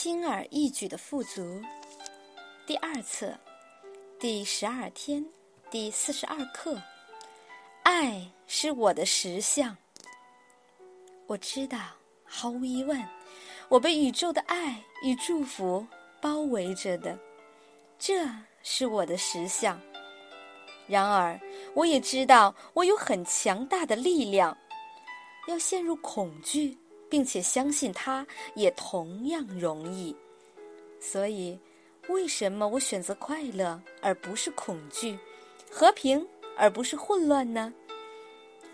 轻而易举的富足，第二册，第十二天，第四十二课。爱是我的实相。我知道，毫无疑问，我被宇宙的爱与祝福包围着的，这是我的实相。然而，我也知道，我有很强大的力量。要陷入恐惧，并且相信它，也同样容易。所以，为什么我选择快乐而不是恐惧，和平而不是混乱呢？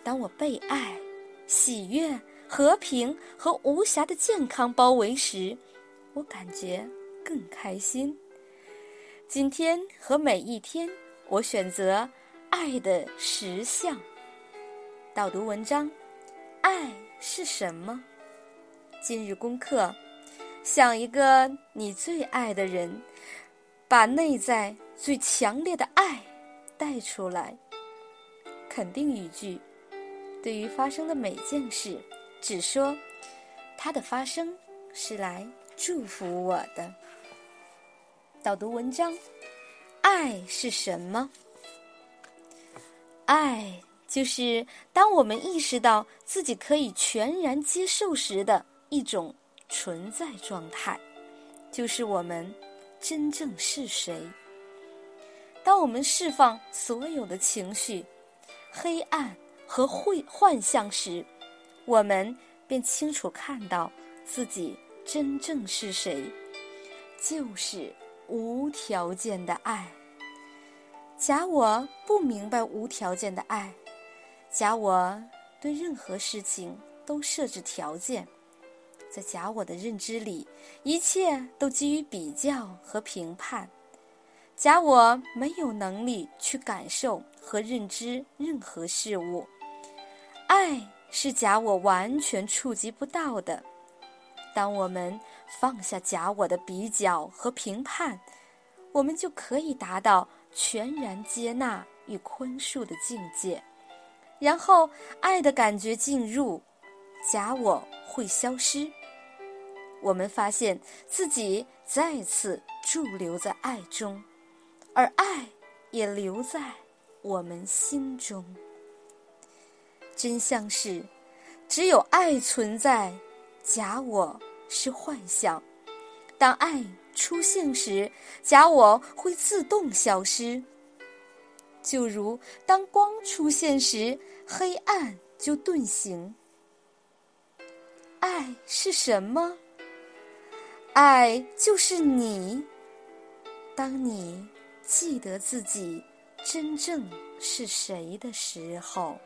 当我被爱、喜悦、和平和无暇的健康包围时，我感觉更开心。今天和每一天，我选择爱的实相。导读文章。爱是什么？今日功课：想一个你最爱的人，把内在最强烈的爱带出来。肯定语句：对于发生的每件事，只说它的发生是来祝福我的。导读文章：爱是什么？爱。就是当我们意识到自己可以全然接受时的一种存在状态，就是我们真正是谁。当我们释放所有的情绪、黑暗和幻幻象时，我们便清楚看到自己真正是谁，就是无条件的爱。假我不明白无条件的爱。假我对任何事情都设置条件，在假我的认知里，一切都基于比较和评判。假我没有能力去感受和认知任何事物。爱是假我完全触及不到的。当我们放下假我的比较和评判，我们就可以达到全然接纳与宽恕的境界。然后，爱的感觉进入，假我会消失。我们发现自己再次驻留在爱中，而爱也留在我们心中。真相是，只有爱存在，假我是幻象。当爱出现时，假我会自动消失。就如当光出现时，黑暗就遁形。爱是什么？爱就是你。当你记得自己真正是谁的时候。